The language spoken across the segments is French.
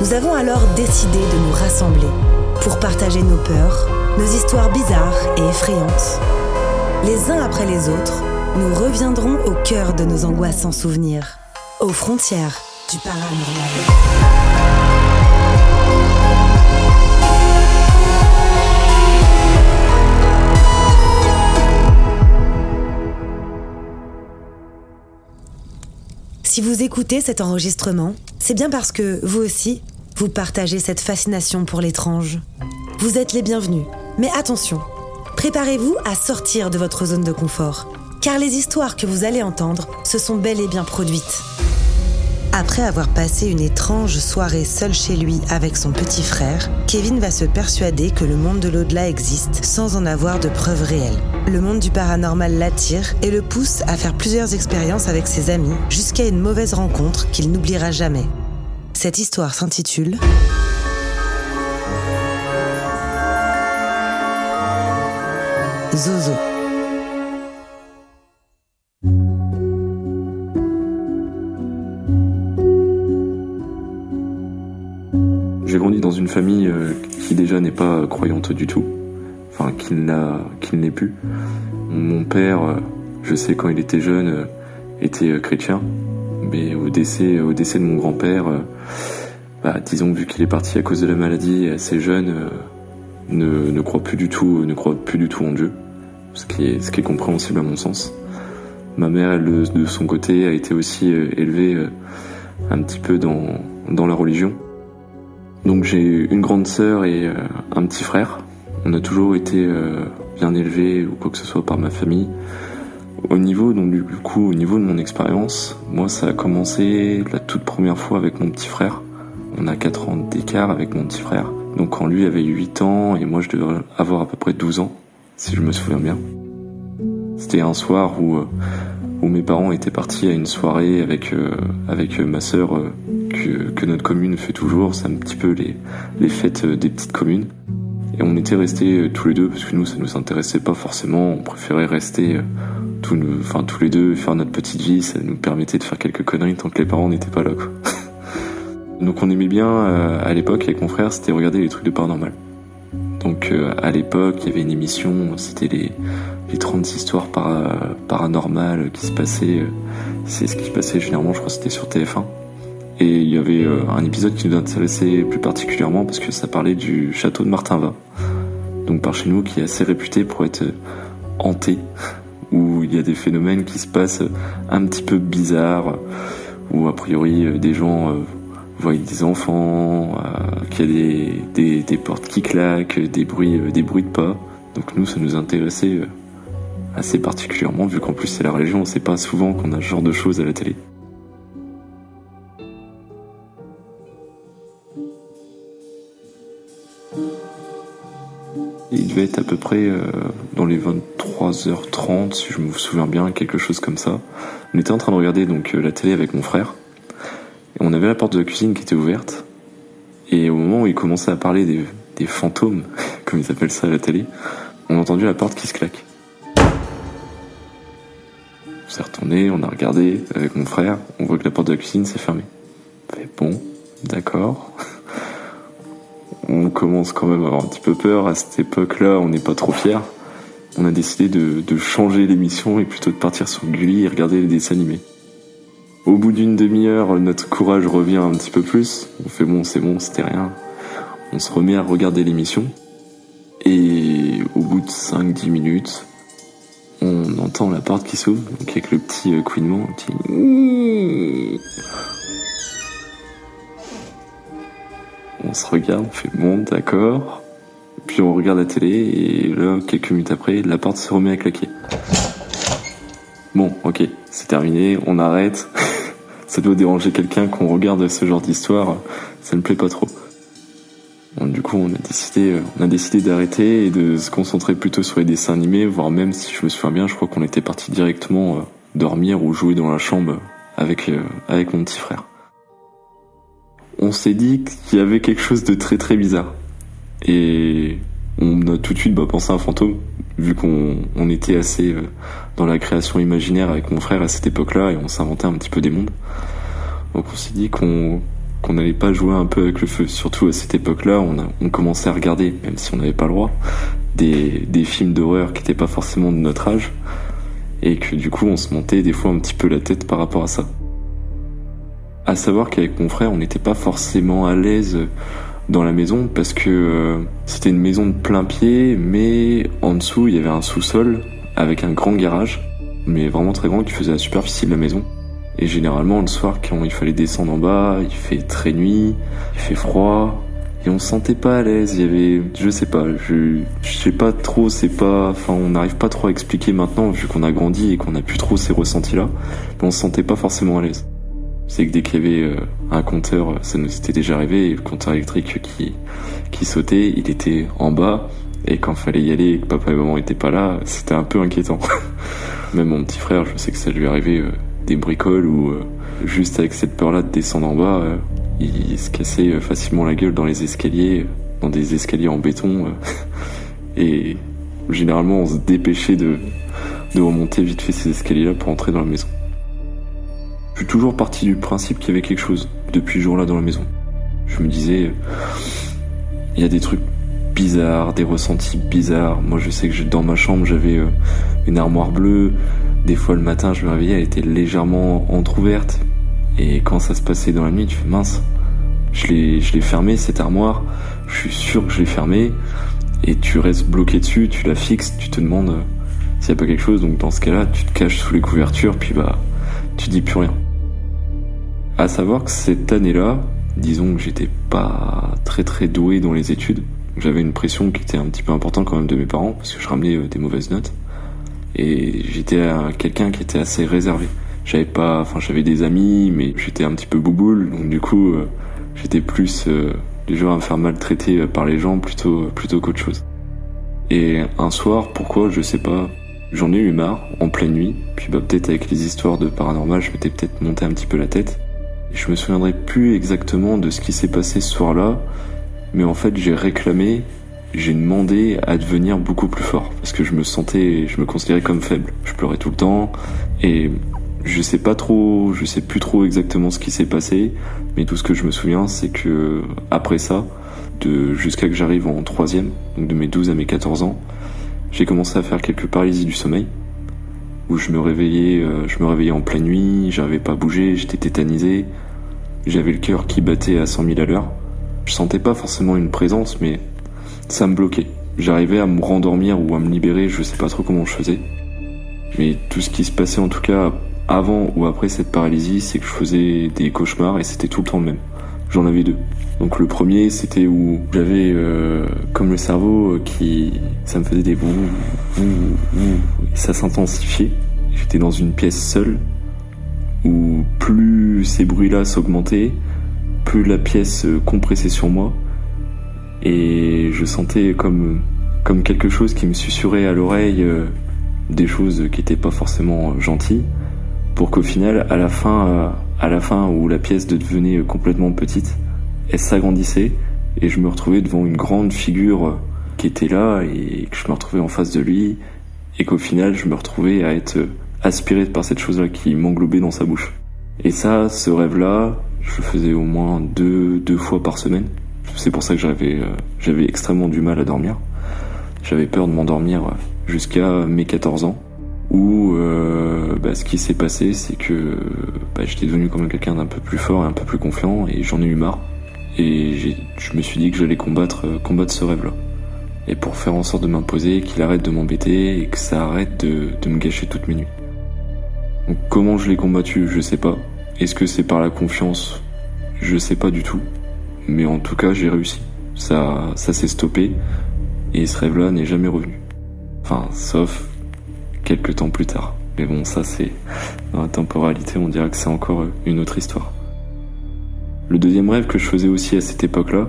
Nous avons alors décidé de nous rassembler pour partager nos peurs, nos histoires bizarres et effrayantes. Les uns après les autres, nous reviendrons au cœur de nos angoisses sans souvenirs, aux frontières du paranormal. Si vous écoutez cet enregistrement, c'est bien parce que, vous aussi, vous partagez cette fascination pour l'étrange. Vous êtes les bienvenus. Mais attention, préparez-vous à sortir de votre zone de confort, car les histoires que vous allez entendre se sont bel et bien produites. Après avoir passé une étrange soirée seul chez lui avec son petit frère, Kevin va se persuader que le monde de l'au-delà existe sans en avoir de preuves réelles. Le monde du paranormal l'attire et le pousse à faire plusieurs expériences avec ses amis jusqu'à une mauvaise rencontre qu'il n'oubliera jamais. Cette histoire s'intitule Zozo. Une famille euh, qui déjà n'est pas croyante du tout, enfin qui n'a, qui ne l'est plus. Mon père, euh, je sais quand il était jeune, euh, était chrétien, mais au décès, au décès de mon grand-père, bah, disons vu qu'il est parti à cause de la maladie assez jeune, ne, ne croit plus du tout, ne croit plus du tout en Dieu, ce qui est, compréhensible à mon sens. Ma mère, elle, de son côté, a été aussi élevée un petit peu dans la religion. Donc j'ai une grande sœur et euh, un petit frère. On a toujours été euh, bien élevés ou quoi que ce soit par ma famille. Au niveau donc du coup au niveau de mon expérience, moi ça a commencé la toute première fois avec mon petit frère. On a 4 ans d'écart avec mon petit frère. Donc quand lui avait 8 ans et moi je devais avoir à peu près 12 ans, si je me souviens bien. C'était un soir où, euh, où mes parents étaient partis à une soirée avec, avec ma sœur que, notre commune fait toujours. C'est un petit peu les, les fêtes euh, des petites communes. Et on était restés euh, tous les deux parce que nous, ça nous intéressait pas forcément. On préférait rester euh, tous, enfin, tous les deux faire notre petite vie, ça nous permettait de faire quelques conneries tant que les parents n'étaient pas là. Donc on aimait bien à l'époque avec mon frère, c'était regarder les trucs de paranormal. Donc à l'époque, il y avait une émission, c'était les, les 30 histoires paranormales qui se passaient. c'est ce qui se passait généralement, je crois que c'était sur TF1. Et il y avait euh, un épisode qui nous intéressait plus particulièrement parce que ça parlait du château de Martinva. Donc par chez nous, qui est assez réputé pour être euh, hanté, où il y a des phénomènes qui se passent un petit peu bizarres, où a priori euh, des gens voient des enfants, qu'il y a des, des, portes qui claquent, des bruits, des bruits de pas. Donc nous, ça nous intéressait assez particulièrement, vu qu'en plus c'est la religion, on sait pas souvent qu'on a ce genre de choses à la télé. Devait à peu près euh, dans les 23h30, si je me souviens bien, quelque chose comme ça. On était en train de regarder donc euh, la télé avec mon frère. Et on avait la porte de la cuisine qui était ouverte. Et au moment où il commençait à parler des, des fantômes, comme ils appellent ça à la télé, on a entendu la porte qui se claque. On s'est retourné, on a regardé avec mon frère, on voit que la porte de la cuisine s'est fermée. On fait bon, d'accord on commence quand même à avoir un petit peu peur. À cette époque-là, on n'est pas trop fiers. On a décidé de, changer l'émission et plutôt de partir sur Gulli et regarder les dessins animés. Au bout d'une demi-heure, notre courage revient un petit peu plus. On fait bon, c'est bon, c'était rien. On se remet à regarder l'émission. Et au bout de 5-10 minutes, on entend la porte qui s'ouvre, donc avec le petit euh, couinement, un petit on se regarde, on fait bon, d'accord. Puis on regarde la télé et là, quelques minutes après, la porte se remet à claquer. Bon, ok, c'est terminé, on arrête. ça doit déranger quelqu'un qu'on regarde ce genre d'histoire, ça ne plaît pas trop. du coup, on a décidé, on a décidé d'arrêter et de se concentrer plutôt sur les dessins animés, voire même si je me souviens bien, je crois qu'on était parti directement euh, dormir ou jouer dans la chambre avec euh, avec mon petit frère on s'est dit qu'il y avait quelque chose de très très bizarre. Et on a tout de suite bah, pensé à un fantôme, vu qu'on on était assez euh, dans la création imaginaire avec mon frère à cette époque-là, et on s'inventait un petit peu des mondes. Donc on s'est dit qu'on n'allait pas jouer un peu avec le feu. Surtout à cette époque-là, on commençait à regarder, même si on n'avait pas le droit, des, des films d'horreur qui n'étaient pas forcément de notre âge, et que du coup on se montait des fois un petit peu la tête par rapport à ça. À savoir qu'avec mon frère, on n'était pas forcément à l'aise dans la maison parce que euh, c'était une maison de plein pied, mais en dessous il y avait un sous-sol avec un grand garage, mais vraiment très grand qui faisait la superficie de la maison. Et généralement le soir quand il fallait descendre en bas, il fait très nuit, il fait froid, et on se sentait pas à l'aise. Il y avait, je sais pas, je, je sais pas trop, c'est pas, enfin, on n'arrive pas trop à expliquer maintenant vu qu'on a grandi et qu'on a plus trop ces ressentis là, mais on se sentait pas forcément à l'aise c'est que dès qu'il y avait euh, un compteur, ça nous était déjà arrivé, le compteur électrique qui, qui sautait, il était en bas, et quand fallait y aller et que papa et maman étaient pas là, c'était un peu inquiétant. Même mon petit frère, je sais que ça lui arrivait euh, des bricoles ou euh, juste avec cette peur-là de descendre en bas, il se cassait facilement la gueule dans les escaliers, dans des escaliers en béton, et généralement on se dépêchait de, de remonter vite fait ces escaliers-là pour entrer dans la maison. Je suis toujours parti du principe qu'il y avait quelque chose depuis ce jour-là dans la maison. Je me disais, il y a des trucs bizarres, des ressentis bizarres. Moi, je sais que dans ma chambre, j'avais euh, une armoire bleue. Des fois, le matin, je me réveillais, elle était légèrement entr'ouverte. Et quand ça se passait dans la nuit, tu fais mince. Je l'ai, je l'ai fermée, cette armoire. Je suis sûr que je l'ai fermée. Et tu restes bloqué dessus, tu la fixes, tu te demandes euh, s'il n'y a pas quelque chose. Donc, dans ce cas-là, tu te caches sous les couvertures, puis bah, tu dis plus rien. À savoir que cette année-là, disons que j'étais pas très très doué dans les études. J'avais une pression qui était un petit peu importante quand même de mes parents parce que je ramenais euh, des mauvaises notes. Et j'étais quelqu'un qui était assez réservé. J'avais pas, enfin j'avais des amis, mais j'étais un petit peu bouboule, donc du coup euh, j'étais plus euh, du genre à me faire maltraiter par les gens plutôt plutôt qu'autre chose. Et un soir, pourquoi je sais pas, j'en ai eu marre en pleine nuit. Puis bah peut-être avec les histoires de paranormal, je m'étais peut-être monté un petit peu la tête. Je me souviendrai plus exactement de ce qui s'est passé ce soir-là, mais en fait j'ai réclamé j'ai demandé à devenir beaucoup plus fort parce que je me sentais, je me considérais comme faible. Je pleurais tout le temps et je sais pas trop, je sais plus trop exactement ce qui s'est passé, mais tout ce que je me souviens, c'est que après ça, de jusqu'à que j'arrive en troisième, donc de mes 12 à mes 14 ans, j'ai commencé à faire quelques paralysies du sommeil où je me réveillais, euh, je me réveillais en pleine nuit, j'arrivais pas à bouger, j'étais tétanisé, j'avais le cœur qui battait à 100 000 à l'heure. Je sentais pas forcément une présence, mais ça me bloquait. J'arrivais à me rendormir ou à me libérer, je sais pas trop comment je faisais. Mais tout ce qui se passait en tout cas avant ou après cette paralysie, c'est que je faisais des cauchemars et c'était tout le temps le même. J'en avais deux. Donc le premier, c'était où j'avais euh, comme le cerveau qui, ça me faisait des bouts, et ça s'intensifiait. J'étais dans une pièce seule où plus ces bruits-là s'augmentaient, plus la pièce compressait sur moi et je sentais comme comme quelque chose qui me susurrait à l'oreille euh, des choses qui n'étaient pas forcément gentilles pour qu'au final à la fin euh, à la fin où la pièce devenait complètement petite elle s'agrandissait et je me retrouvais devant une grande figure qui était là et que je me retrouvais en face de lui et qu'au final je me retrouvais à être aspiré par cette chose-là qui m'englobait dans sa bouche. Et ça, ce rêve-là, je le faisais au moins deux, deux fois par semaine. C'est pour ça que j'avais, euh, j'avais extrêmement du mal à dormir. J'avais peur de m'endormir jusqu'à mes 14 ans, où euh, bah, ce qui s'est passé, c'est que bah, j'étais devenu comme quelqu'un d'un peu plus fort et un peu plus confiant, et j'en ai eu marre. Et je me suis dit que j'allais combattre, euh, combattre ce rêve-là. Et pour faire en sorte de m'imposer, qu'il arrête de m'embêter et que ça arrête de, de me gâcher toutes mes nuits. Donc comment je l'ai combattu, je sais pas. Est-ce que c'est par la confiance? Je sais pas du tout. Mais en tout cas, j'ai réussi. Ça, ça s'est stoppé et ce rêve-là n'est jamais revenu. Enfin, sauf quelques temps plus tard. Mais bon, ça c'est dans la temporalité, on dirait que c'est encore une autre histoire. Le deuxième rêve que je faisais aussi à cette époque-là,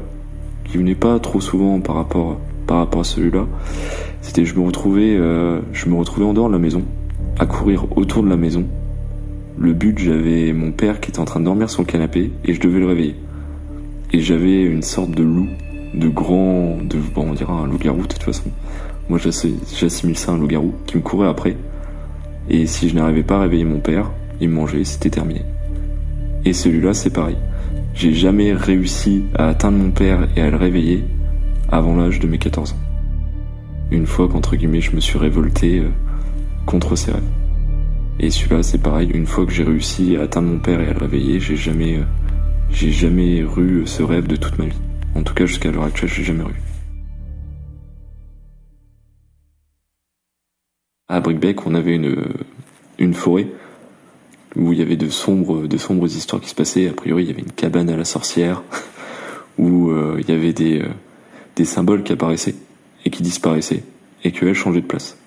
qui venait pas trop souvent par rapport par rapport à celui-là, c'était je me retrouvais euh, je me retrouvais en dehors de la maison à courir autour de la maison. Le but, j'avais mon père qui était en train de dormir sur le canapé et je devais le réveiller. Et j'avais une sorte de loup, de grand, de, bon, on dirait un loup-garou de toute façon. Moi, j'assimile ça à un loup-garou qui me courait après. Et si je n'arrivais pas à réveiller mon père, il me mangeait, c'était terminé. Et celui-là, c'est pareil. J'ai jamais réussi à atteindre mon père et à le réveiller avant l'âge de mes 14 ans. Une fois qu'entre guillemets je me suis révolté, euh, contre ses rêves. Et celui-là, c'est pareil, une fois que j'ai réussi à atteindre mon père et à le réveiller, j'ai jamais, euh, j'ai jamais eu ce rêve de toute ma vie. En tout cas, jusqu'à l'heure actuelle, j'ai jamais eu. À Brickbeck, on avait une, forêt où il y avait de sombres, histoires qui se passaient. A priori, il y avait une cabane à la sorcière où euh, il y avait des, euh, des symboles qui apparaissaient et qui disparaissaient et qu'elles changeaient de place.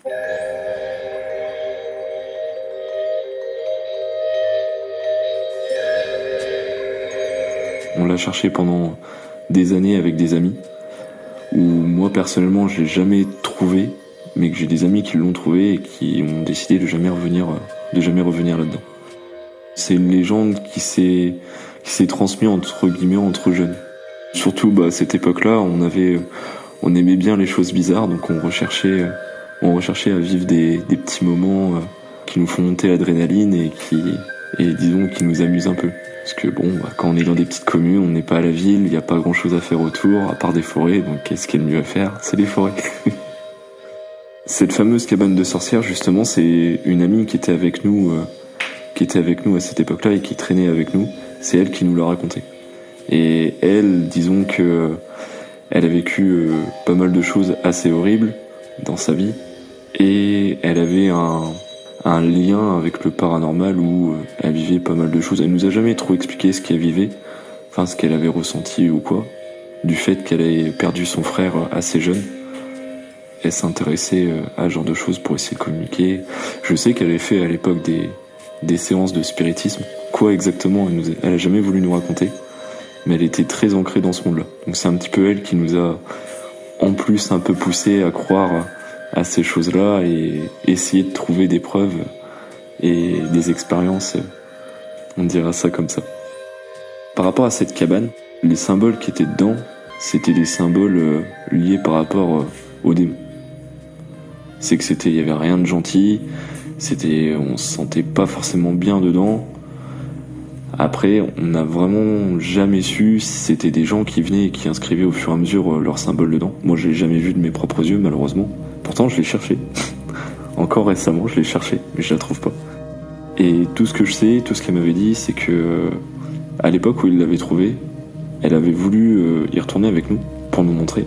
On l'a cherché pendant des années avec des amis, où moi personnellement je l'ai jamais trouvé, mais que j'ai des amis qui l'ont trouvé et qui ont décidé de jamais revenir, de jamais revenir là-dedans. C'est une légende qui s'est transmise entre guillemets entre jeunes. Surtout bah, à cette époque-là, on avait on aimait bien les choses bizarres, donc on recherchait on recherchait à vivre des, petits moments euh, qui nous font monter l'adrénaline et qui et disons qui nous amusent un peu. Parce que bon, bah, quand on est dans des petites communes, on n'est pas à la ville, il n'y a pas grand chose à faire autour, à part des forêts, donc qu'est-ce qui est le mieux à faire? C'est les forêts. Cette fameuse cabane de sorcières, justement, c'est une amie qui était avec nous, euh, qui était avec nous à cette époque-là et qui traînait avec nous. C'est elle qui nous l'a raconté. Et elle, disons que elle a vécu euh, pas mal de choses assez horribles dans sa vie et elle avait un, lien avec le paranormal où euh, elle vivait pas mal de choses. Elle nous a jamais trop expliqué ce qu'elle vivait, enfin ce qu'elle avait ressenti ou quoi. Du fait qu'elle ait perdu son frère assez jeune, elle s'intéressait euh, à ce genre de choses pour essayer de communiquer. Je sais qu'elle avait fait à l'époque des, des séances de spiritisme. Quoi exactement elle, nous elle jamais voulu nous raconter, mais elle était très ancrée dans ce monde-là. Donc c'est un petit peu elle qui nous a en plus un peu poussé à croire à ces choses-là et essayer de trouver des preuves et des expériences, on dira ça comme ça. Par rapport à cette cabane, les symboles qui étaient dedans, c'était des symboles euh, liés par rapport euh, au démon. C'est que c'était, il y avait rien de gentil, c'était, on se sentait pas forcément bien dedans. Après, on n'a vraiment jamais su si c'était des gens qui venaient et qui inscrivaient au fur et à mesure leurs symboles dedans. Moi, je l'ai jamais vu de mes propres yeux, malheureusement. Pourtant, je l'ai cherché. Encore récemment, je l'ai cherché, mais je la trouve pas. Et tout ce que je sais, tout ce qu'elle m'avait dit, c'est que à l'époque où il l'avait trouvé, elle avait voulu euh, y retourner avec nous pour nous montrer.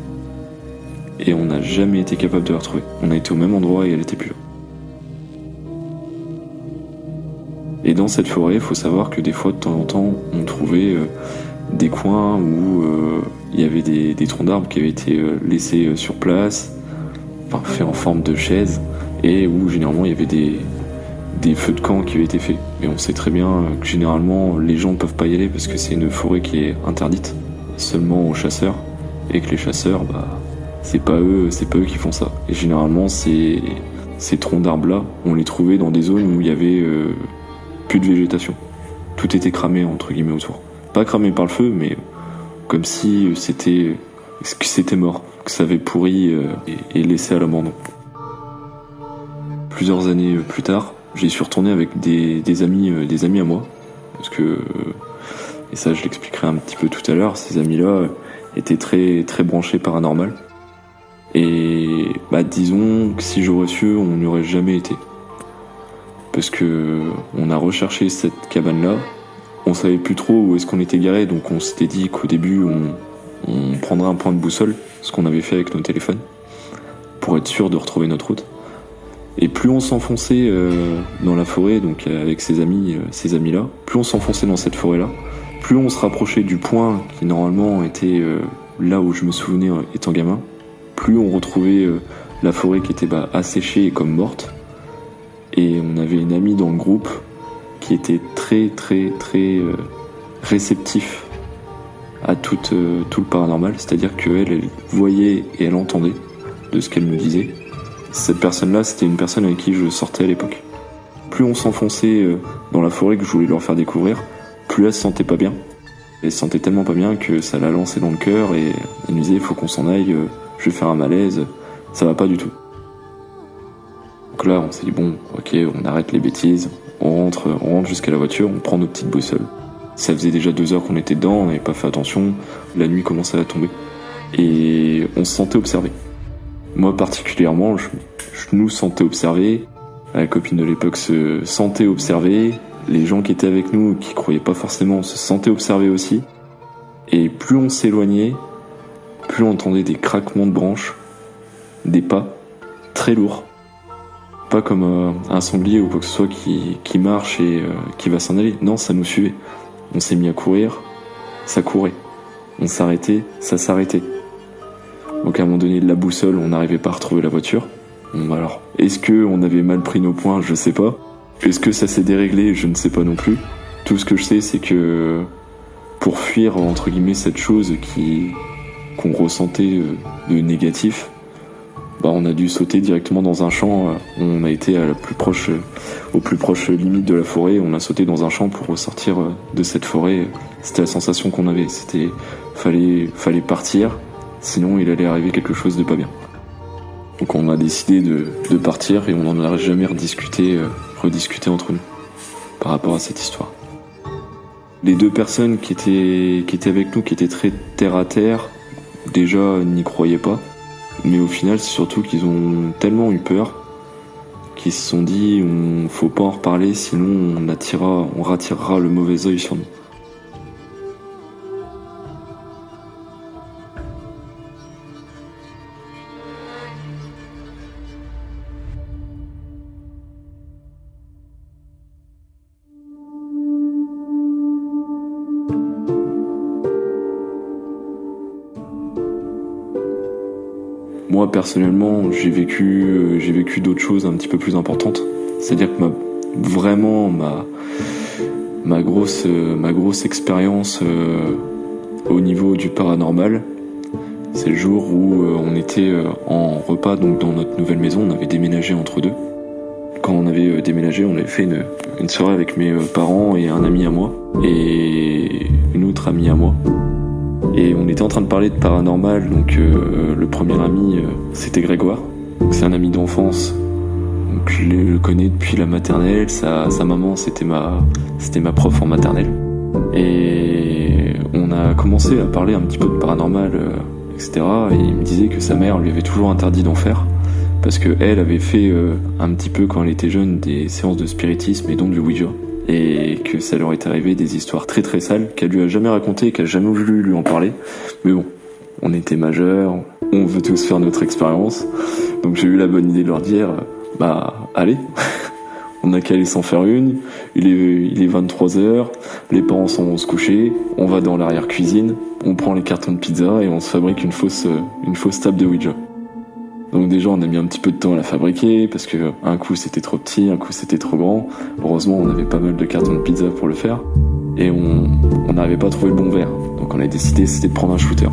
Et on n'a jamais été capable de la retrouver. On a été au même endroit et elle était plus là. Et dans cette forêt, il faut savoir que des fois, de temps en temps, on trouvait euh, des coins où euh, il y avait des, troncs d'arbres qui avaient été laissés sur place, enfin, faits en forme de chaise, et où généralement il y avait des, des feux de camp qui avaient été faits. Et on sait très bien que généralement les gens ne peuvent pas y aller parce que c'est une forêt qui est interdite seulement aux chasseurs et que les chasseurs, bah, c'est pas eux, c'est pas eux qui font ça. Et généralement ces, troncs d'arbres là, on les trouvait dans des zones où il y avait euh, plus de végétation. Tout était cramé entre guillemets autour. Pas cramé par le feu, mais comme si c'était c'était mort, que ça avait pourri euh, et laissé à l'abandon. Plusieurs années plus tard, J'y suis retourné avec des, amis, euh, des amis à moi, parce que euh, et ça je l'expliquerai un petit peu tout à l'heure. Ces amis-là euh, étaient très très branchés paranormal. Et bah disons que si j'aurais su, on n'y aurait jamais été, parce que on a recherché cette cabane-là. On savait plus trop où est-ce qu'on était garé, donc on s'était dit qu'au début on, prendrait un point de boussole, ce qu'on avait fait avec nos téléphones, pour être sûr de retrouver notre route. Et plus on s'enfonçait euh, dans la forêt, donc euh, avec ses amis, euh, amis-là, plus on s'enfonçait dans cette forêt-là, plus on se rapprochait du point qui normalement était là où je me souvenais étant gamin, plus on retrouvait la forêt qui était bah, asséchée et comme morte. Et on avait une amie dans le groupe qui était très très très réceptif à tout, tout le paranormal, c'est-à-dire qu'elle elle voyait et elle entendait de ce qu'elle me disait cette personne-là, c'était une personne avec qui je sortais à l'époque. Plus on s'enfonçait euh, dans la forêt que je voulais leur faire découvrir, plus elle se sentait pas bien. Elle se sentait tellement pas bien que ça l'a lancé dans le cœur et elle me disait faut qu'on s'en aille, euh, je vais faire un malaise, ça va pas du tout. Donc là, on s'est dit bon, ok, on arrête les bêtises, on rentre, on rentre jusqu'à la voiture, on prend nos petites boussoles. Ça faisait déjà deux heures qu'on était dedans, on n'avait pas fait attention, la nuit commençait à tomber. Et on se sentait observé. Moi particulièrement, je, nous sentais observés, la copine de l'époque se sentait observée, les gens qui étaient avec nous, qui croyaient pas forcément, se sentaient observés aussi. Et plus on s'éloignait, plus on entendait des craquements de branches, des pas très lourds. Pas comme euh, un sanglier ou quoi que ce soit qui, marche et euh, qui va s'en aller. Non, ça nous suivait. On s'est mis à courir, ça courait. On s'arrêtait, ça s'arrêtait. Donc à un moment donné, de la boussole, on n'arrivait pas à retrouver la voiture. alors, est-ce que on avait mal pris nos points? Je sais pas. Est-ce que ça s'est déréglé? Je ne sais pas non plus. Tout ce que je sais, c'est que pour fuir entre guillemets cette chose qui qu'on ressentait euh, de négatif, bah on a dû sauter directement dans un champ. Euh, on a été à la plus proche, au plus proche limite de la forêt. On a sauté dans un champ pour ressortir euh, de cette forêt. C'était la sensation qu'on avait. C'était fallait fallait partir sinon il allait arriver quelque chose de pas bien. Donc on a décidé de, partir et on n'en a jamais rediscuté, euh, rediscuté entre nous par rapport à cette histoire. Les deux personnes qui étaient, qui étaient avec nous, qui étaient très terre à terre, déjà n'y croyaient pas. Mais au final, c'est surtout qu'ils ont tellement eu peur qu'ils se sont dit on faut pas en reparler, sinon on attirera, on rattirera le mauvais œil sur nous. Personnellement, j'ai vécu, euh, j'ai vécu d'autres choses un petit peu plus importantes. C'est-à-dire que vraiment ma, ma grosse, euh, ma grosse expérience euh, au niveau du paranormal, c'est le jour où on était en repas donc dans notre nouvelle maison. On avait déménagé entre deux. Quand on avait déménagé, on avait fait une, une soirée avec mes parents et un ami à moi et une autre amie à moi. Et on était en train de parler de paranormal, donc le premier ami, c'était Grégoire. C'est un ami d'enfance. Donc je le connais depuis la maternelle. Sa, sa maman, c'était ma, ma prof en maternelle. Et on a commencé à parler un petit peu de paranormal, etc. Et il me disait que sa mère lui avait toujours interdit d'en faire parce que elle avait fait euh, un petit peu quand elle était jeune des séances de spiritisme et donc du Ouija et que ça leur est arrivé des histoires très très sales qu'elle lui a jamais racontées, qu'elle a jamais voulu lui en parler. Mais bon, on était majeurs, on veut tous faire notre expérience, donc j'ai eu la bonne idée de leur dire, bah allez, on a qu'à aller s'en faire une. Il est, il est 23 heures, les parents sont se coucher, on va dans l'arrière cuisine, on prend les cartons de pizza et on se fabrique une fausse, une fausse table de Ouija. Donc déjà on a mis un petit peu de temps à la fabriquer parce que un coup c'était trop petit, un coup c'était trop grand. Heureusement on avait pas mal de cartons de pizza pour le faire et on n'avait pas trouvé le bon verre. Donc on a décidé c'était de prendre un shooter.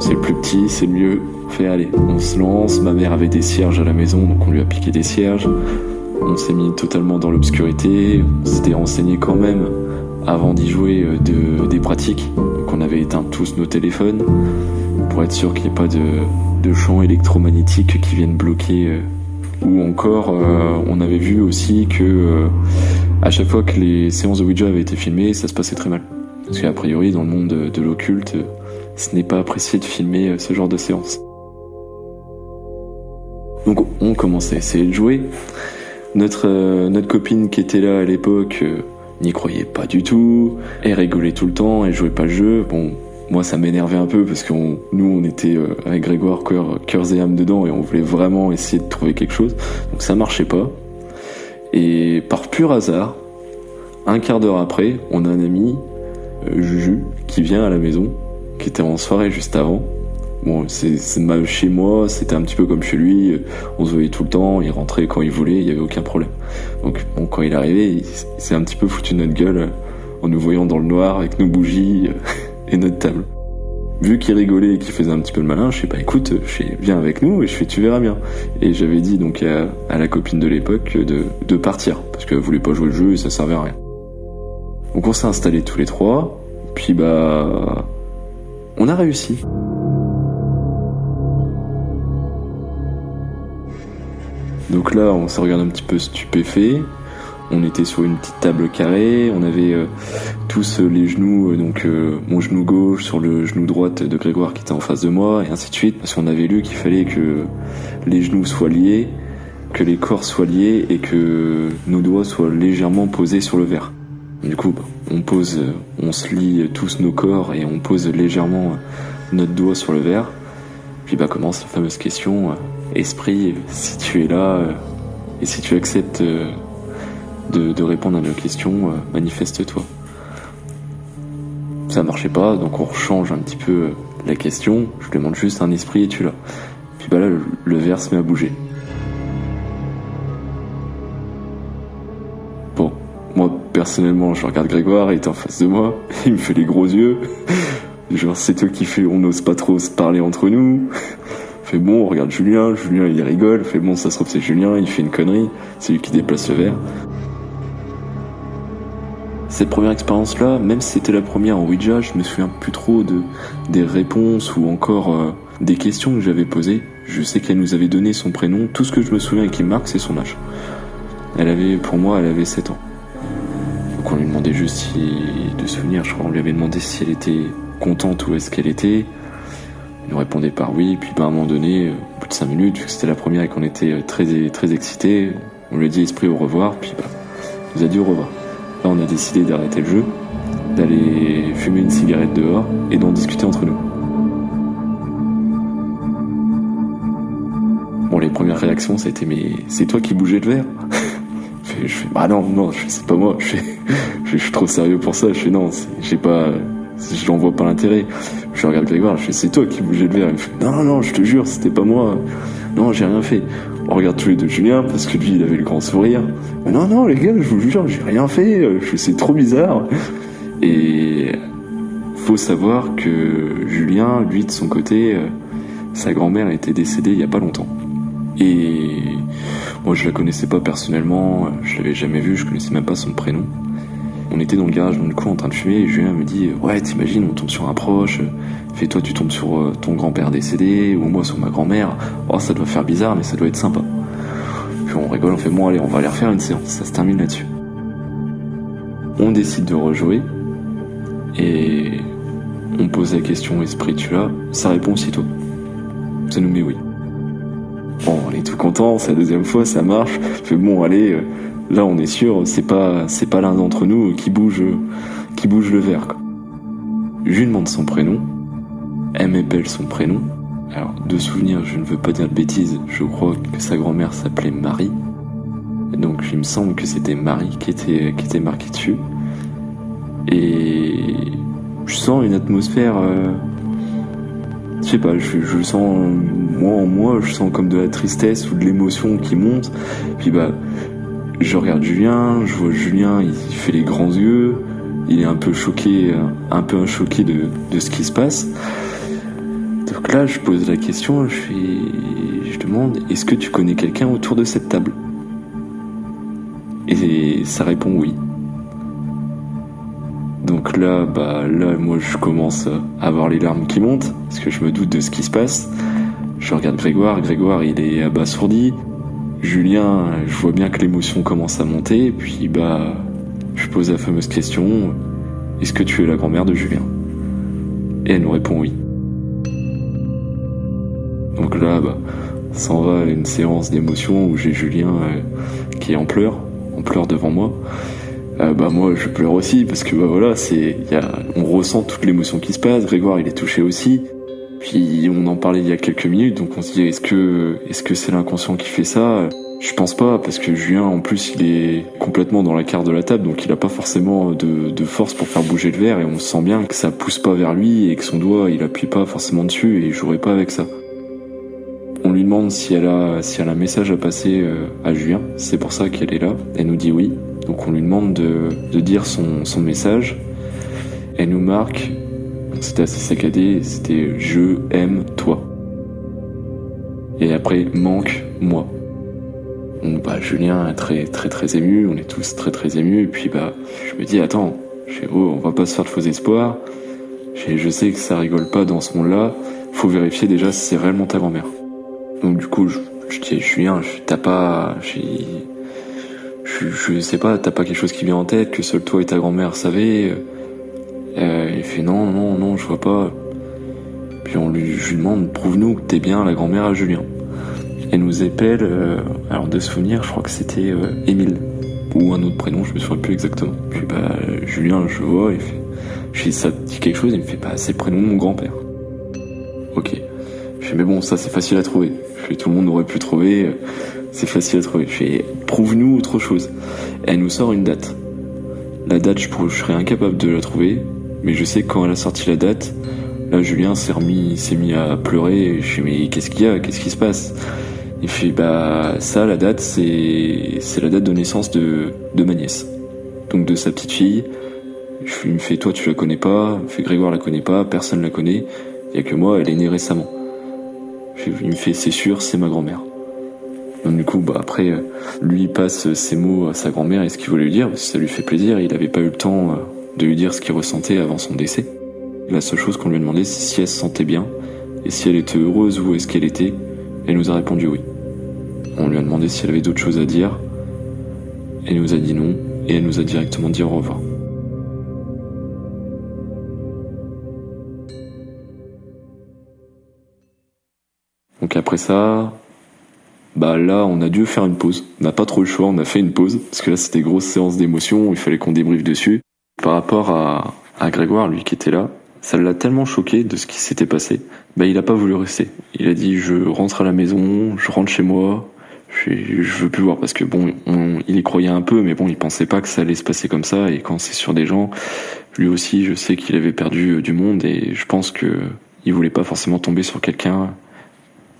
C'est le plus petit, c'est mieux. Fait allez, on se lance. Ma mère avait des cierges à la maison donc on lui a piqué des cierges. On s'est mis totalement dans l'obscurité. On s'était renseigné quand même avant d'y jouer euh, de, des pratiques. Donc on avait éteint tous nos téléphones pour être sûr qu'il n'y ait pas de, champs électromagnétiques qui viennent bloquer. Euh, ou encore, euh, on avait vu aussi que euh, à chaque fois que les séances de Ouija avaient été filmées, ça se passait très mal. Parce qu'a priori, dans le monde de, l'occulte, ce n'est pas apprécié de filmer ce genre de séance. Donc on commençait à essayer de jouer. Notre, notre copine qui était là à l'époque n'y croyait pas du tout. Elle rigolait tout le temps, elle jouait pas le jeu. Bon, moi ça m'énervait un peu parce que nous on était euh, avec Grégoire cœurs et âme dedans et on voulait vraiment essayer de trouver quelque chose. Donc ça marchait pas. Et par pur hasard un quart d'heure après on a un ami euh, Juju qui vient à la maison qui était en soirée juste avant. Bon c'est chez moi c'était un petit peu comme chez lui on se voyait tout le temps il rentrait quand il voulait il y avait aucun problème. Donc bon quand il est arrivé il s'est un petit peu foutu notre gueule en nous voyant dans le noir avec nos bougies notre table. Vu qu'il rigolait et qu'il faisait un petit peu le malin, je sais pas, écoute, je fais, viens avec nous et je fais, tu verras bien. Et j'avais dit donc à, la copine de l'époque de, de partir, parce qu'elle voulait pas jouer le jeu et ça servait à rien. Donc on s'est installés tous les trois, puis bah, on a réussi. Donc là, on s'est regardé un petit peu stupéfait. On était sur une petite table carrée, on avait euh, tous les genoux, euh, donc euh, mon genou gauche sur le genou droite de Grégoire qui était en face de moi, et ainsi de suite, parce qu'on avait lu qu'il fallait que les genoux soient liés, que les corps soient liés et que nos doigts soient légèrement posés sur le verre. Du coup, on pose, on se lie tous nos corps et on pose légèrement notre doigt sur le verre. Puis bah commence la fameuse question, esprit, si tu es là et si tu acceptes de, répondre à nos questions, euh, manifeste-toi. Ça marchait pas, donc on change un petit peu euh, la question. Je demande juste un esprit et tu là? Puis bah là, le, verre se met à bouger. Bon, moi personnellement, je regarde Grégoire, il est en face de moi, il me fait les gros yeux. Genre, c'est toi qui fais, on n'ose pas trop se parler entre nous. Fait bon, on regarde Julien, Julien il rigole, fait bon, ça se trouve c'est Julien, il fait une connerie, c'est lui qui déplace le verre. Cette première expérience-là, même si c'était la première en Ouija, je me souviens plus trop de des réponses ou encore euh, des questions que j'avais posées. Je sais qu'elle nous avait donné son prénom. Tout ce que je me souviens et qui marque, c'est son âge. Elle avait, pour moi, elle avait 7 ans. Donc on lui demandait juste de souvenir, je crois, on lui avait demandé si elle était contente ou est-ce qu'elle était. Elle nous répondait par oui, puis à un moment donné, au bout de 5 minutes, vu que c'était la première et qu'on était euh, très, très excités, on lui a dit esprit au revoir, puis bah, nous a dit au revoir. On a décidé d'arrêter le jeu, d'aller fumer une cigarette dehors et d'en discuter entre nous. Bon, les premières réactions, été mais c'est toi qui bougeais le verre? Je fais bah non, non, c'est pas moi. Je, suis trop sérieux pour ça. Je fais non, j'ai pas, je n'en vois pas l'intérêt. Je regarde Grégoire, je fais c'est toi qui bougeais le verre. Non, non, je te jure, c'était pas moi. Non, j'ai rien fait. On regarde tous les deux Julien parce que lui il avait le grand sourire. non non les gars, je vous jure, j'ai rien fait. C'est trop bizarre. Et faut savoir que Julien, lui de son côté, euh, sa grand-mère était décédée il y a pas longtemps. Et moi je la connaissais pas personnellement, je l'avais jamais vue, je connaissais même pas son prénom. On était dans le garage dans le coup en train de fumer et Julien me dit ouais t'imagines on tombe sur un proche, fais toi tu tombes sur euh, ton grand-père décédé ou moi sur ma grand-mère, oh ça doit faire bizarre mais ça doit être sympa. Puis on rigole, on fait bon allez on va aller refaire une séance, ça se termine là-dessus. On décide de rejouer et on pose la question esprit tu l'as, ça répond aussitôt. Ça nous met oui. Bon, on est tout content, c'est la deuxième fois, ça marche. Fait bon, allez, euh, là on est sûr, c'est pas, c'est pas l'un d'entre nous qui bouge, qui bouge le verre. Quoi. Je lui demande son prénom, elle m'appelle son prénom. Alors, de souvenir, je ne veux pas dire de bêtises, je crois que sa grand-mère s'appelait Marie. Donc, il me semble que c'était Marie qui était, qui était marquée dessus. Et je sens une atmosphère euh, je sais pas, je, je sens, moi en moi, je sens comme de la tristesse ou de l'émotion qui monte. Puis bah, je regarde Julien, je vois Julien, il, fait les grands yeux, il est un peu choqué, un peu choqué de, ce qui se passe. Donc là, je pose la question, je, je demande, est-ce que tu connais quelqu'un autour de cette table? Et ça répond oui. Donc là, bah là, moi, je commence à avoir les larmes qui montent parce que je me doute de ce qui se passe. Je regarde Grégoire, Grégoire, il est abasourdi. Julien, je vois bien que l'émotion commence à monter. puis bah, je pose la fameuse question est-ce que tu es la grand-mère de Julien? Et elle nous répond oui. Donc là, bah, s'en va une séance d'émotion où j'ai Julien euh, qui est en pleurs, en pleurs devant moi. Euh, bah moi je pleure aussi parce que bah voilà c'est on ressent toute l'émotion qui se passe Grégoire il est touché aussi puis on en parlait il y a quelques minutes donc on se dit est-ce que est-ce que c'est l'inconscient qui fait ça? Je pense pas parce que Julien en plus il est complètement dans la carte de la table donc il a pas forcément de, de force pour faire bouger le verre et on sent bien que ça pousse pas vers lui et que son doigt il appuie pas forcément dessus et il jouerait pas avec ça. On lui demande si elle a si elle a un message à passer euh, à Julien. C'est pour ça qu'elle est là. Elle nous dit oui. Donc on lui demande de, dire son, son, message. Elle nous marque, c'était assez saccadé, c'était je aime toi. Et après manque moi. Donc bah Julien est très très très ému, on est tous très très émus. Et puis bah je me dis attends, je oh, on va pas se faire de faux espoirs. Je sais que ça rigole pas dans ce monde-là. Faut vérifier déjà si c'est réellement ta grand-mère. Donc du coup je, dis Julien, t'as pas, je, je sais pas, t'as pas quelque chose qui vient en tête que seul toi et ta grand-mère savaient euh, Il fait non, non, non, je vois pas. Puis on lui, je lui demande, prouve-nous que t'es bien la grand-mère à Julien. Elle nous appelle, euh, alors de souvenir, je crois que c'était euh, Émile ou un autre prénom, je me souviens plus exactement. Puis bah Julien, je vois, il fait, je dis ça dit quelque chose, il me fait bah c'est le prénom de mon grand-père. Ok. Je fais mais bon ça c'est facile à trouver. Je fais tout le monde aurait pu trouver c'est facile à trouver. Je fais, prouve-nous autre chose. Elle nous sort une date. La date, je, serais incapable de la trouver, mais je sais que quand elle a sorti la date, là, Julien s'est remis, s'est mis à pleurer. Je fais, mais qu'est-ce qu'il y a? Qu'est-ce qui se passe? Il fait, bah, ça, la date, c'est, c'est la date de naissance de, de ma nièce. Donc de sa petite fille. Il me fait, toi, tu la connais pas? Il me fait, Grégoire la connaît pas. Personne la connaît. Il y a que moi, elle est née récemment. Il me fait, c'est sûr, c'est ma grand-mère. Donc du coup, bah après, lui passe ses mots à sa grand-mère et ce qu'il voulait lui dire, parce que ça lui fait plaisir. Il n'avait pas eu le temps euh, de lui dire ce qu'il ressentait avant son décès. La seule chose qu'on lui a demandé, c'est si elle se sentait bien et si elle était heureuse où est-ce qu'elle était. Elle nous a répondu oui. On lui a demandé si elle avait d'autres choses à dire. Elle nous a dit non et elle nous a directement dit au revoir. Donc après ça, bah là on a dû faire une pause. On n'a pas trop le choix, on a fait une pause parce que là c'était grosse séance d'émotion, il fallait qu'on débriefe dessus. Par rapport à, Grégoire, lui qui était là, ça l'a tellement choqué de ce qui s'était passé. Bah il a pas voulu rester. Il a dit je rentre à la maison, je rentre chez moi, je, veux plus voir parce que bon, il y croyait un peu, mais bon, il pensait pas que ça allait se passer comme ça. Et quand c'est sur des gens, lui aussi, je sais qu'il avait perdu du monde et je pense que il voulait pas forcément tomber sur quelqu'un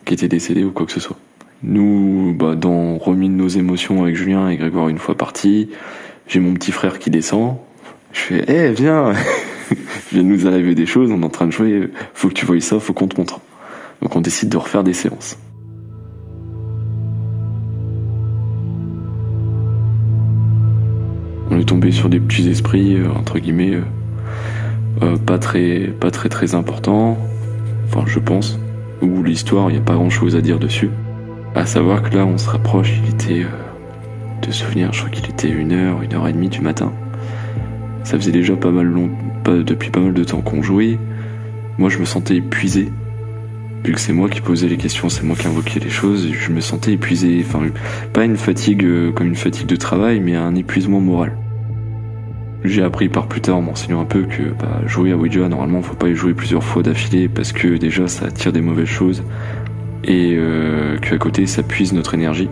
qui était décédé ou quoi que ce soit. Nous, bah, dans remis de nos émotions avec Julien et Grégoire une fois partis, j'ai mon petit frère qui descend. Je fais, eh, viens, vient de nous arriver des choses, on est en train de jouer, faut que tu voyes ça, faut qu'on te montre. Donc on décide de refaire des séances. On est tombé sur des petits esprits, entre guillemets, pas très, pas très importants. Enfin, je pense. Où l'histoire, il n'y a pas grand chose à dire dessus. À savoir que là, on se rapproche, il était de souvenir, je crois qu'il était une heure, une heure et demie du matin. Ça faisait déjà pas mal long, depuis pas mal de temps qu'on jouait. Moi, je me sentais épuisé. Vu que c'est moi qui posais les questions, c'est moi qui invoquais les choses, je me sentais épuisé. Enfin, pas une fatigue euh, comme une fatigue de travail, mais un épuisement moral. J'ai appris par plus tard en m'enseignant un peu que bah, jouer à Ouija, normalement, faut pas y jouer plusieurs fois d'affilée parce que déjà ça attire des mauvaises choses et euh, qu'à côté ça puise notre énergie.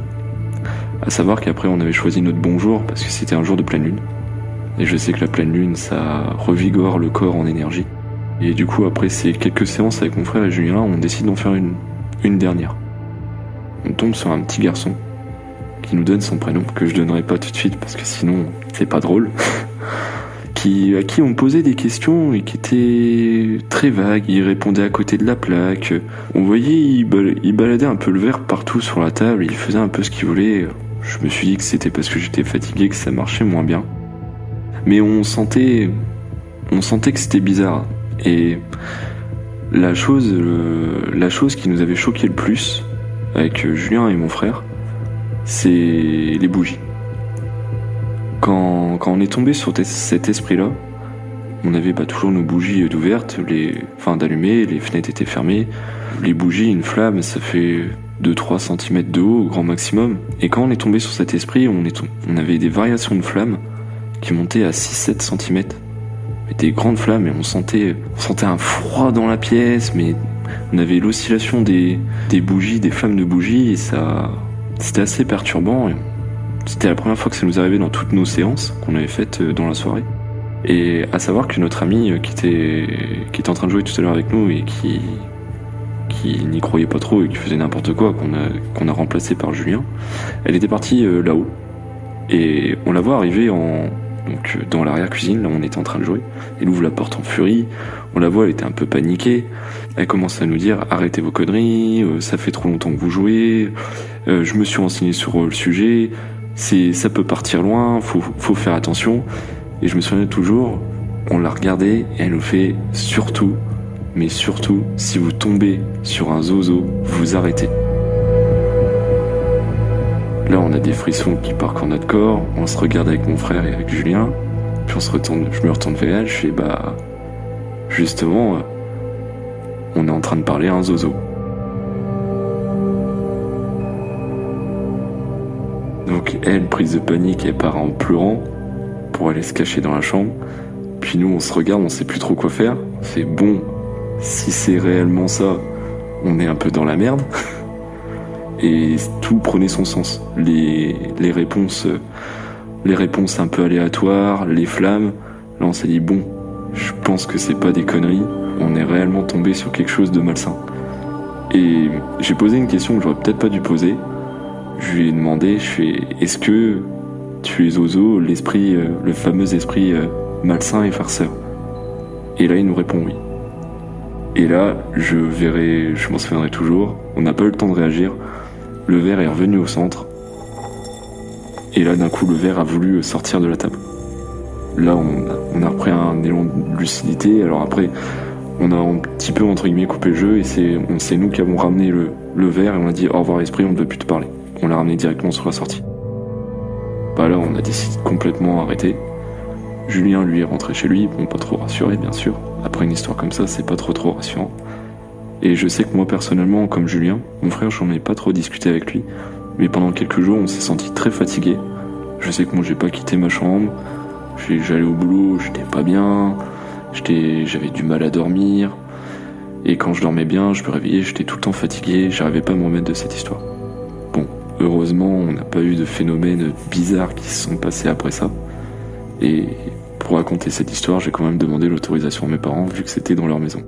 À savoir qu'après on avait choisi notre bon jour parce que c'était un jour de pleine lune. Et je sais que la pleine lune, ça revigore le corps en énergie. Et du coup, après ces quelques séances avec mon frère et Julien, on décide d'en faire une, une dernière. On tombe sur un petit garçon qui nous donne son prénom, que je donnerai pas tout de suite parce que sinon c'est pas drôle. qui, à qui on posait des questions et qui était très vague. Il répondait à côté de la plaque. On voyait, il baladait un peu le verre partout sur la table. Il faisait un peu ce qu'il voulait. Je me suis dit que c'était parce que j'étais fatigué que ça marchait moins bien. Mais on sentait, on sentait que c'était bizarre. Et la chose, la chose qui nous avait choqué le plus avec Julien et mon frère, c'est les bougies. Quand, quand on est tombé sur cet esprit-là, on avait pas toujours nos bougies d'ouvertes, les, enfin d'allumées, les fenêtres étaient fermées. Les bougies, une flamme, ça fait 2-3 cm de haut au grand maximum. Et quand on est tombé sur cet esprit, on, on avait des variations de flammes qui montaient à 6-7 cm. Des grandes flammes et on sentait, on sentait un froid dans la pièce, mais on avait l'oscillation des, bougies, des flammes de bougies, et ça, c'était assez perturbant. C'était la première fois que ça nous arrivait dans toutes nos séances qu'on avait faites euh, dans la soirée. Et à savoir que notre ami euh, qui était, qui était en train de jouer tout à l'heure avec nous et qui, qui n'y croyait pas trop et qui faisait n'importe quoi, qu'on a, qu'on a remplacé par Julien, elle était partie euh, là-haut. Et on la voit arriver en, donc euh, dans l'arrière-cuisine, là on était en train de jouer. Elle ouvre la porte en furie, on la voit, elle était un peu paniquée. Elle commence à nous dire arrêtez vos conneries, euh, ça fait trop longtemps que vous jouez, je me suis renseigné sur le sujet, c'est ça peut partir loin, faut, faut faire attention. Et je me souviens toujours, on l'a regardée et elle nous fait surtout mais surtout, si vous tombez sur un zozo, vous arrêtez. Là, on a des frissons qui parcourent notre corps, on se regarde avec mon frère et avec Julien, puis on se retourne, je me retourne vers elle, je fais bah, justement, euh, on est en train de parler à un zozo. Donc elle, prise de panique, elle part en pleurant pour aller se cacher dans la chambre. Puis nous, on se regarde, on sait plus trop quoi faire. C'est bon, si c'est réellement ça, on est un peu dans la merde. Et tout prenait son sens. Les, les réponses, les réponses un peu aléatoires, les flammes. Là, on s'est dit bon, je pense que c'est pas des conneries. On est réellement tombé sur quelque chose de malsain. Et j'ai posé une question que j'aurais peut-être pas dû poser. Je lui ai demandé, je fais, est-ce que tu es Ozo, l'esprit, euh, le fameux esprit euh, malsain et farceur? Et là, il nous répond oui. Et là, je verrai, je m'en souviendrai toujours, on n'a pas eu le temps de réagir. Le verre est revenu au centre. Et là, d'un coup, le verre a voulu sortir de la table. Là, on a, repris un élan de lucidité. Alors après, on a un petit peu, entre guillemets, coupé le jeu. Et c'est, c'est nous qui avons ramené le, le verre et on a dit au revoir esprit, on ne veut plus te parler. On l'a ramené directement sur la sortie. Bah là, on a décidé de complètement arrêter. Julien, lui, est rentré chez lui. Bon, pas trop rassuré, bien sûr. Après une histoire comme ça, c'est pas trop trop rassurant. Et je sais que moi personnellement, comme Julien, mon frère, j'en ai pas trop discuté avec lui, mais pendant quelques jours, on s'est senti très fatigué. Je sais que moi, j'ai pas quitté ma chambre. J'allais au boulot, j'étais pas bien. J'avais du mal à dormir. Et quand je dormais bien, je me réveillais, j'étais tout le temps fatigué. J'arrivais pas à me remettre de cette histoire. Bon, heureusement, on n'a pas eu de phénomènes bizarres qui se sont passés après ça. Et pour raconter cette histoire, j'ai quand même demandé l'autorisation à mes parents vu que c'était dans leur maison.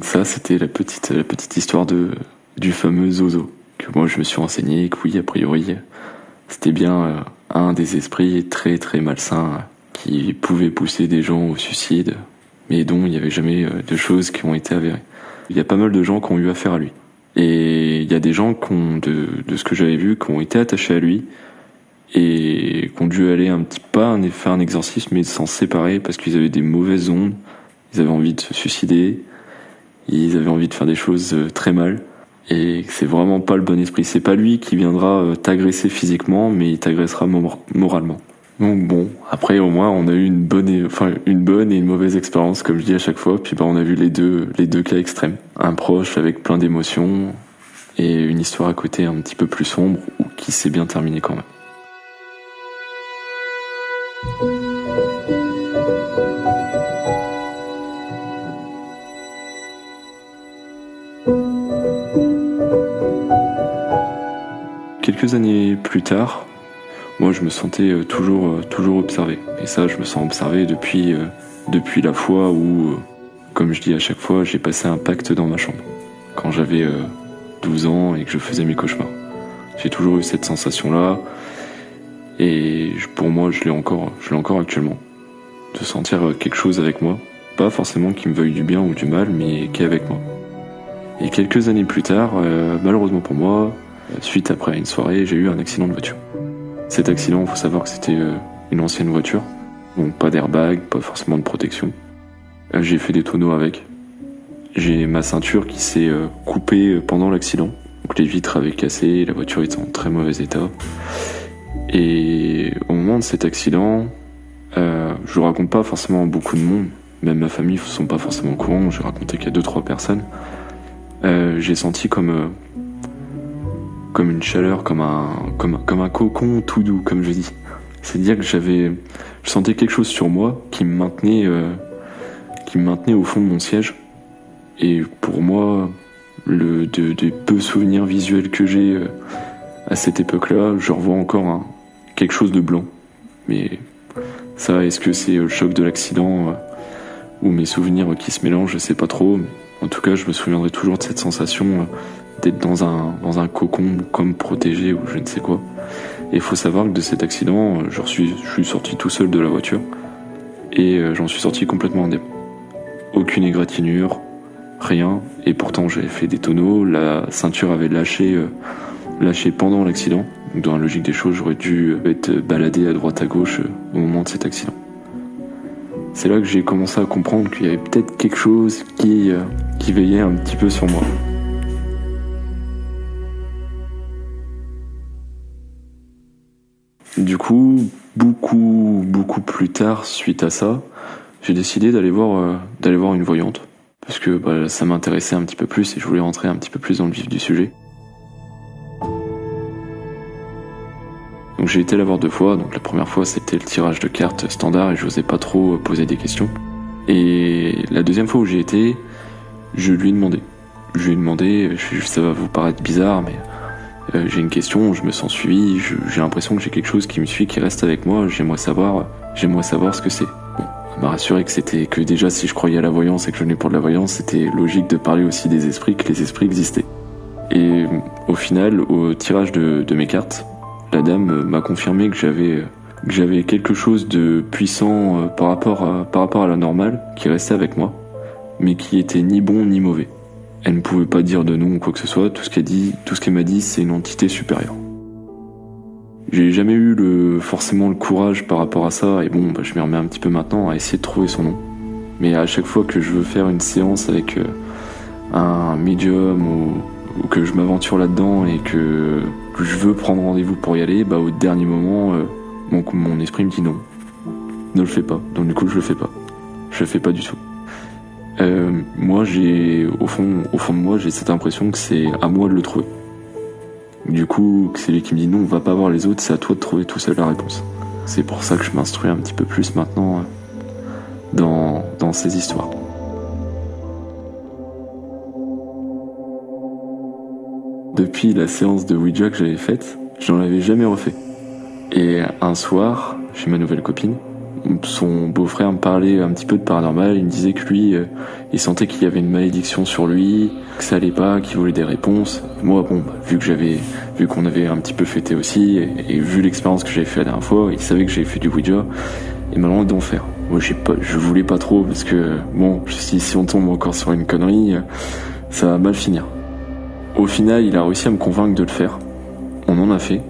Ça, c'était la petite, la petite histoire de, du fameux Zozo, que moi je me suis renseigné, que oui, a priori, c'était bien euh, un des esprits très très malsains qui pouvait pousser des gens au suicide, mais dont il n'y avait jamais euh, de choses qui ont été avérées. Il y a pas mal de gens qui ont eu affaire à lui. Et il y a des gens qui ont, de, de ce que j'avais vu, qui ont été attachés à lui, et qui ont dû aller un petit pas faire un exorcisme mais s'en séparer parce qu'ils avaient des mauvaises ondes, ils avaient envie de se suicider, ils avaient envie de faire des choses euh, très mal et c'est vraiment pas le bon esprit. C'est pas lui qui viendra euh, t'agresser physiquement, mais il t'agressera moralement. Donc bon, après au moins on a eu une bonne, et, enfin une bonne et une mauvaise expérience comme je dis à chaque fois. Puis bah on a vu les deux, les deux cas extrêmes. Un proche avec plein d'émotions et une histoire à côté un petit peu plus sombre ou qui s'est bien terminée quand même. Années plus tard, moi je me sentais euh, toujours, euh, toujours observé. Et ça, je me sens observé depuis, euh, depuis la fois où, comme je dis à chaque fois, j'ai passé un pacte dans ma chambre. Quand j'avais 12 ans et que je faisais mes cauchemars. J'ai toujours eu cette sensation-là. Et pour moi, je l'ai encore, je l'ai encore actuellement. De sentir quelque chose avec moi. Pas forcément qui me veuille du bien ou du mal, mais qui est avec moi. Et quelques années plus tard, malheureusement pour moi, suite après une soirée, j'ai eu un accident de voiture. Cet accident, il faut savoir que c'était euh, une ancienne voiture, donc pas d'airbag, pas forcément de protection. Euh, j'ai fait des tonneaux avec. J'ai ma ceinture qui s'est euh, coupée pendant l'accident, donc les vitres avaient cassé, la voiture était en très mauvais état. Et au moment de cet accident, je le raconte pas forcément beaucoup de monde, même ma famille ne sont pas forcément au courant, j'ai raconté deux trois personnes. J'ai senti comme comme une chaleur, comme un, comme, comme un cocon tout doux, comme je dis. C'est-à-dire que j'avais, je sentais quelque chose sur moi qui me maintenait, euh, qui me maintenait au fond de mon siège. Et pour moi, le de, de peu souvenirs visuels que j'ai euh, à cette époque-là, je revois encore quelque chose de blanc. Mais ça, est-ce que c'est le choc de l'accident euh, ou mes souvenirs qui se mélangent, je sais pas trop. en tout cas, je me souviendrai toujours de cette sensation dans un, dans un cocon comme protégé ou je ne sais quoi. Et il faut savoir que de cet accident, je suis, je suis sorti tout seul de la voiture et euh, j'en suis sorti complètement indemne. Aucune égratignure, rien. Et pourtant j'avais fait des tonneaux, la ceinture avait lâché, euh, lâché pendant l'accident. Dans la logique des choses, j'aurais dû être baladé à droite à gauche euh, au moment de cet accident. C'est là que j'ai commencé à comprendre qu'il y avait peut-être quelque chose qui, qui veillait un petit peu sur moi. Du coup, beaucoup, beaucoup plus tard, suite à ça, j'ai décidé d'aller voir, euh, voir une voyante. Parce que bah, ça m'intéressait un petit peu plus et je voulais rentrer un petit peu plus dans le vif du sujet. Donc j'ai été la voir deux fois. Donc la première fois c'était le tirage de cartes standard et je n'osais pas trop poser des questions. Et la deuxième fois où j'ai été, je lui ai demandé. Je lui ai demandé, ça va vous paraître bizarre, mais euh, j'ai une question, je me sens suivi, j'ai l'impression que j'ai quelque chose qui me suit, qui reste avec moi, j'aimerais savoir, j'aimerais savoir ce que c'est. Bon, elle m'a rassuré que c'était que déjà si je croyais à la voyance et que je venais pour de la voyance, c'était logique de parler aussi des esprits, que les esprits existaient. Et au final, au tirage de, mes cartes, la dame m'a confirmé que j'avais que j'avais quelque chose de puissant euh, par rapport à, par rapport à la normale qui restait avec moi, mais qui était ni bon ni mauvais. Elle ne pouvait pas dire de nom ou quoi que ce soit. Tout ce qu'elle dit, tout ce qu'elle m'a dit, c'est une entité supérieure. J'ai jamais eu le, forcément le courage par rapport à ça, et bon, bah, je m'y remets un petit peu maintenant à essayer de trouver son nom. Mais à chaque fois que je veux faire une séance avec euh, un médium ou, que je m'aventure là-dedans et que, je veux prendre rendez-vous pour y aller, bah au dernier moment, euh, mon, mon esprit me dit non. Ne le fais pas. Donc du coup, je le fais pas. Je le fais pas du tout. Euh, moi, j'ai au fond, au fond de moi, j'ai cette impression que c'est à moi de le trouver. Du coup, c'est lui qui me dit non, on va pas voir les autres, c'est à toi de trouver tout seul la réponse. C'est pour ça que je m'instruis un petit peu plus maintenant euh, dans, dans ces histoires. Depuis la séance de Ouija que j'avais faite, je n'en avais jamais refait. Et un soir, chez ma nouvelle copine, son beau-frère me parlait un petit peu de paranormal. Il me disait que lui, euh, il sentait qu'il y avait une malédiction sur lui, que ça allait pas, qu'il voulait des réponses. Moi, bon, bah, vu que j'avais, vu qu'on avait un petit peu fêté aussi, et, vu l'expérience que j'avais fait la dernière fois, il savait que j'avais fait du Ouija, et m'a d'en faire. Moi, j'ai pas, je voulais pas trop parce que, bon, si, si on tombe encore sur une connerie, ça va mal finir. Au final, il a réussi à me convaincre de le faire. On en a fait.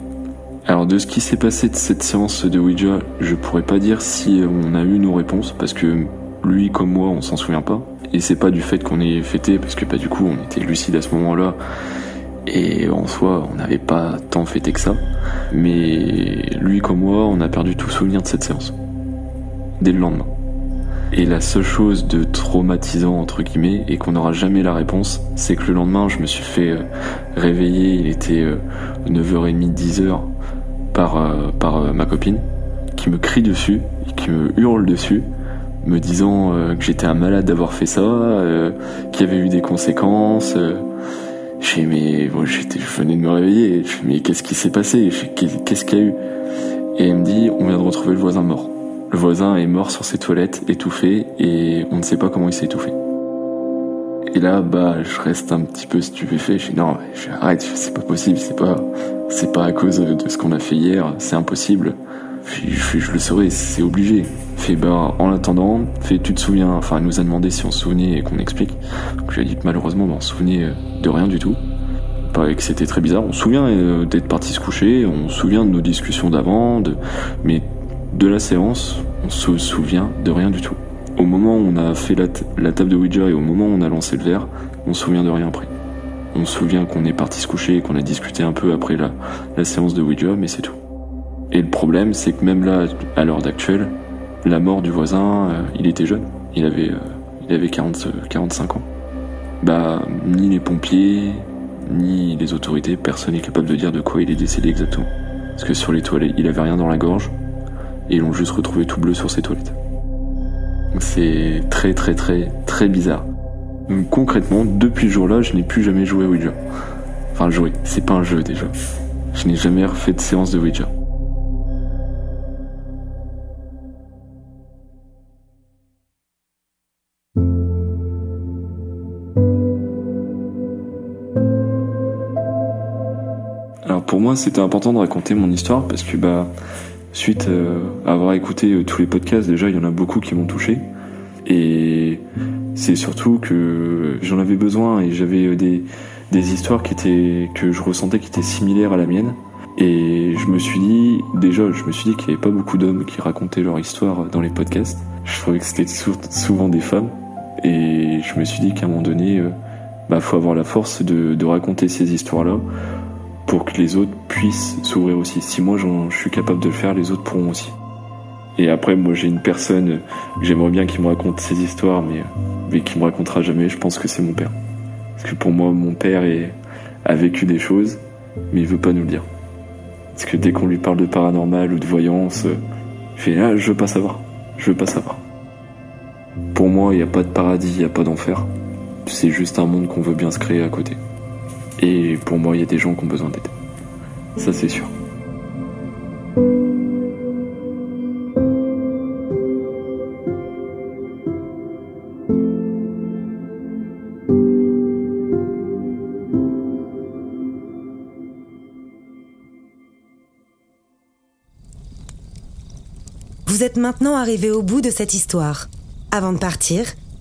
Alors de ce qui s'est passé de cette séance de Ouija, je pourrais pas dire si on a eu nos réponses parce que lui comme moi on s'en souvient pas. Et c'est pas du fait qu'on ait fêté parce que pas du coup on était lucide à ce moment-là et en soi on n'avait pas tant fêté que ça. Mais lui comme moi on a perdu tout souvenir de cette séance dès le lendemain. Et la seule chose de traumatisant entre guillemets et qu'on n'aura jamais la réponse, c'est que le lendemain je me suis fait euh, réveiller, il était 9h30, 10h par, euh, par euh, ma copine qui me crie dessus, qui me hurle dessus, me disant euh, que j'étais un malade d'avoir fait ça, qu'il y avait eu des conséquences. J'ai mais bon, j'étais, je venais de me réveiller. mais qu'est-ce qui s'est passé? Qu'est-ce qu'il y a eu? Et elle me dit on vient de retrouver le voisin mort. Le voisin est mort sur ses toilettes, étouffé, et on ne sait pas comment il s'est étouffé. Et là, bah, je reste un petit peu stupéfait. Je dis non, arrête, c'est pas possible, c'est pas, c'est pas à cause de ce qu'on a fait hier, c'est impossible. Je, le saurais, c'est obligé. Fait bah, en attendant, tu te souviens, enfin, elle nous a demandé si on se souvenait et qu'on explique. Donc je lui ai dit malheureusement, bah, on se souvenait de rien du tout. Pas que c'était très bizarre. On se souvient euh, d'être parti se coucher, on se souvient de nos discussions d'avant, mais de la séance, on se souvient de rien du tout au moment où on a fait la, table de Ouija et au moment où on a lancé le verre, on se souvient de rien après. On se souvient qu'on est parti se coucher et qu'on a discuté un peu après la, séance de Ouija, mais c'est tout. Et le problème, c'est que même là, à l'heure d'actuelle, la mort du voisin, euh, il était jeune. Il avait, euh, il avait 40, 45 ans. Bah, ni les pompiers, ni les autorités, personne n'est capable de dire de quoi il est décédé exactement. Parce que sur les toilettes, il avait rien dans la gorge, et ils l'ont juste retrouvé tout bleu sur ses toilettes. C'est très très très très bizarre. Concrètement, depuis ce jour-là, je n'ai plus jamais joué à Ouija. Enfin, joué, c'est pas un jeu déjà. Je n'ai jamais refait de séance de Ouija. Alors pour moi, c'était important de raconter mon histoire parce que bah Suite euh, à avoir écouté euh, tous les podcasts, déjà, il y en a beaucoup qui m'ont touché. Et c'est surtout que j'en avais besoin et j'avais euh, des, des histoires qui étaient, que je ressentais qui étaient similaires à la mienne. Et je me suis dit, déjà, je me suis dit qu'il n'y avait pas beaucoup d'hommes qui racontaient leur histoire dans les podcasts. Je trouvais que c'était souvent des femmes. Et je me suis dit qu'à un moment donné, bah, faut avoir la force de, de raconter ces histoires-là pour que les autres puissent s'ouvrir aussi. Si moi je suis capable de le faire, les autres pourront aussi. Et après, moi j'ai une personne que j'aimerais bien qui me raconte ces histoires, mais, mais qui me racontera jamais, je pense que c'est mon père. Parce que pour moi, mon père a vécu des choses, mais il veut pas nous le dire. Parce que dès qu'on lui parle de paranormal ou de voyance, il fait ah, je veux pas savoir, je veux pas savoir. Pour moi, il n'y a pas de paradis, il n'y a pas d'enfer. C'est juste un monde qu'on veut bien se créer à côté. Et pour moi, il y a des gens qui ont besoin d'aide. Ça, c'est sûr. Vous êtes maintenant arrivé au bout de cette histoire. Avant de partir,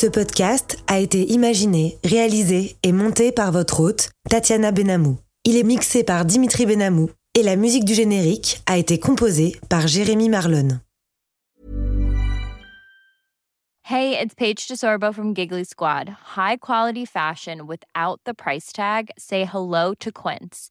Ce podcast a été imaginé, réalisé et monté par votre hôte, Tatiana Benamou. Il est mixé par Dimitri Benamou et la musique du générique a été composée par Jérémy Marlon. Hey, it's Paige DeSorbo from Giggly Squad. High quality fashion without the price tag. Say hello to Quince.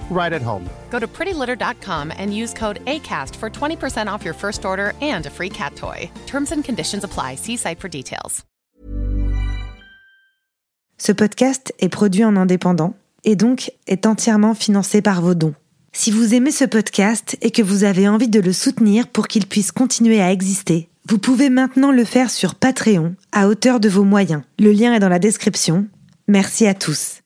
right at home. Go to prettylitter.com and use code ACAST for 20% off your first order and a free cat toy. Terms and conditions apply. See site for details. Ce podcast est produit en indépendant et donc est entièrement financé par vos dons. Si vous aimez ce podcast et que vous avez envie de le soutenir pour qu'il puisse continuer à exister, vous pouvez maintenant le faire sur Patreon à hauteur de vos moyens. Le lien est dans la description. Merci à tous.